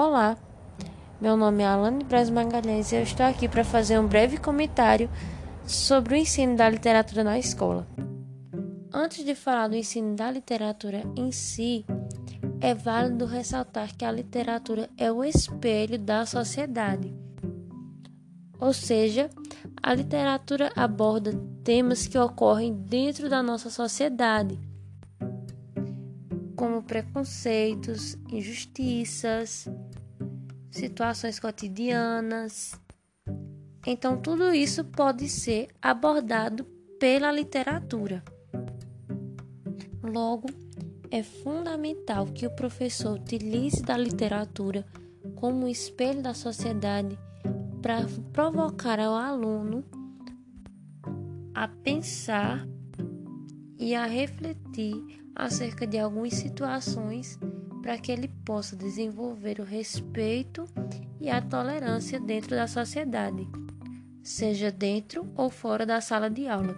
Olá, meu nome é Alane Braz Magalhães e eu estou aqui para fazer um breve comentário sobre o ensino da literatura na escola. Antes de falar do ensino da literatura em si, é válido ressaltar que a literatura é o espelho da sociedade. Ou seja, a literatura aborda temas que ocorrem dentro da nossa sociedade como preconceitos, injustiças, situações cotidianas. Então, tudo isso pode ser abordado pela literatura. Logo, é fundamental que o professor utilize da literatura como espelho da sociedade para provocar ao aluno a pensar e a refletir acerca de algumas situações para que ele possa desenvolver o respeito e a tolerância dentro da sociedade, seja dentro ou fora da sala de aula.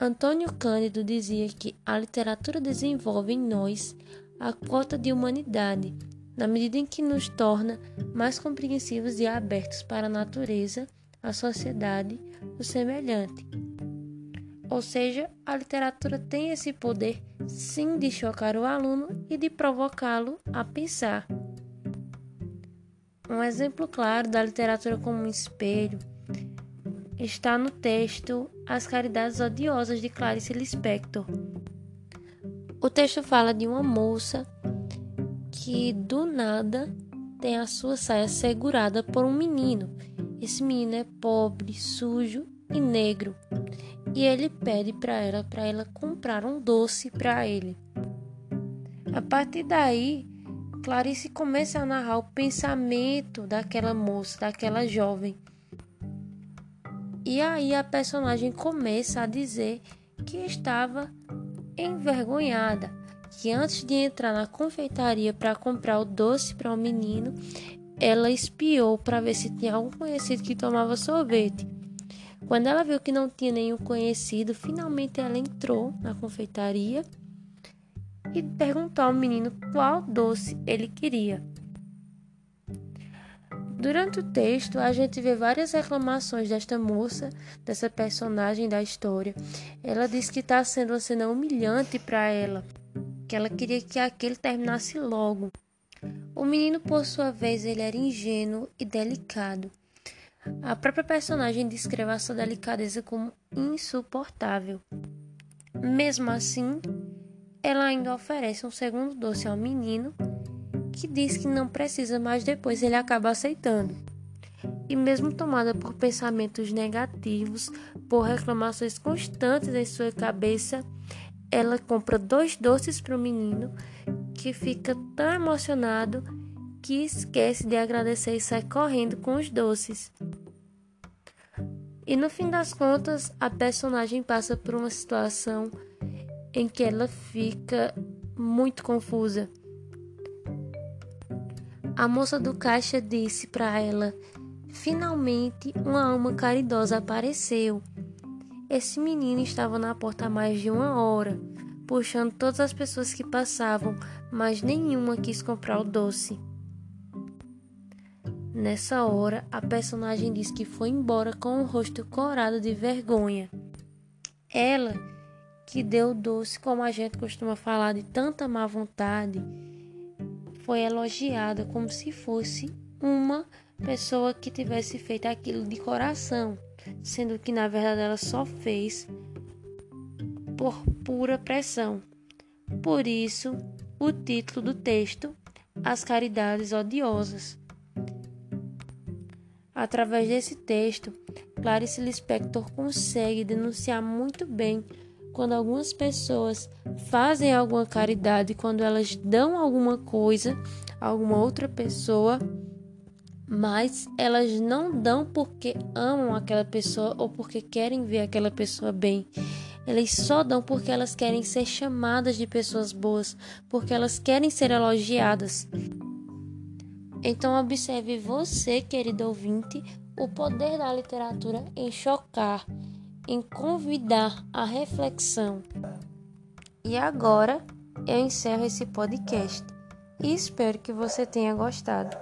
Antônio Cândido dizia que a literatura desenvolve em nós a cota de humanidade, na medida em que nos torna mais compreensivos e abertos para a natureza, a sociedade, o semelhante ou seja, a literatura tem esse poder sim de chocar o aluno e de provocá-lo a pensar. Um exemplo claro da literatura como um espelho está no texto As Caridades Odiosas de Clarice Lispector. O texto fala de uma moça que do nada tem a sua saia segurada por um menino. Esse menino é pobre, sujo e negro e ele pede para ela para ela comprar um doce para ele. A partir daí, Clarice começa a narrar o pensamento daquela moça, daquela jovem. E aí a personagem começa a dizer que estava envergonhada, que antes de entrar na confeitaria para comprar o doce para o menino, ela espiou para ver se tinha algum conhecido que tomava sorvete. Quando ela viu que não tinha nenhum conhecido, finalmente ela entrou na confeitaria e perguntou ao menino qual doce ele queria. Durante o texto, a gente vê várias reclamações desta moça, dessa personagem da história. Ela diz que está sendo uma cena humilhante para ela, que ela queria que aquele terminasse logo. O menino, por sua vez, ele era ingênuo e delicado. A própria personagem descreve a sua delicadeza como insuportável. Mesmo assim, ela ainda oferece um segundo doce ao menino, que diz que não precisa, mas depois ele acaba aceitando. E mesmo tomada por pensamentos negativos, por reclamações constantes em sua cabeça, ela compra dois doces para o menino, que fica tão emocionado que esquece de agradecer e sai correndo com os doces. E no fim das contas, a personagem passa por uma situação em que ela fica muito confusa. A moça do caixa disse para ela: Finalmente uma alma caridosa apareceu. Esse menino estava na porta há mais de uma hora, puxando todas as pessoas que passavam, mas nenhuma quis comprar o doce. Nessa hora, a personagem diz que foi embora com o rosto corado de vergonha. Ela, que deu doce, como a gente costuma falar, de tanta má vontade, foi elogiada como se fosse uma pessoa que tivesse feito aquilo de coração, sendo que na verdade ela só fez por pura pressão. Por isso, o título do texto, As Caridades Odiosas. Através desse texto, Clarice Lispector consegue denunciar muito bem quando algumas pessoas fazem alguma caridade, quando elas dão alguma coisa a alguma outra pessoa, mas elas não dão porque amam aquela pessoa ou porque querem ver aquela pessoa bem. Elas só dão porque elas querem ser chamadas de pessoas boas, porque elas querem ser elogiadas. Então, observe você, querido ouvinte, o poder da literatura em chocar, em convidar a reflexão. E agora eu encerro esse podcast. e espero que você tenha gostado.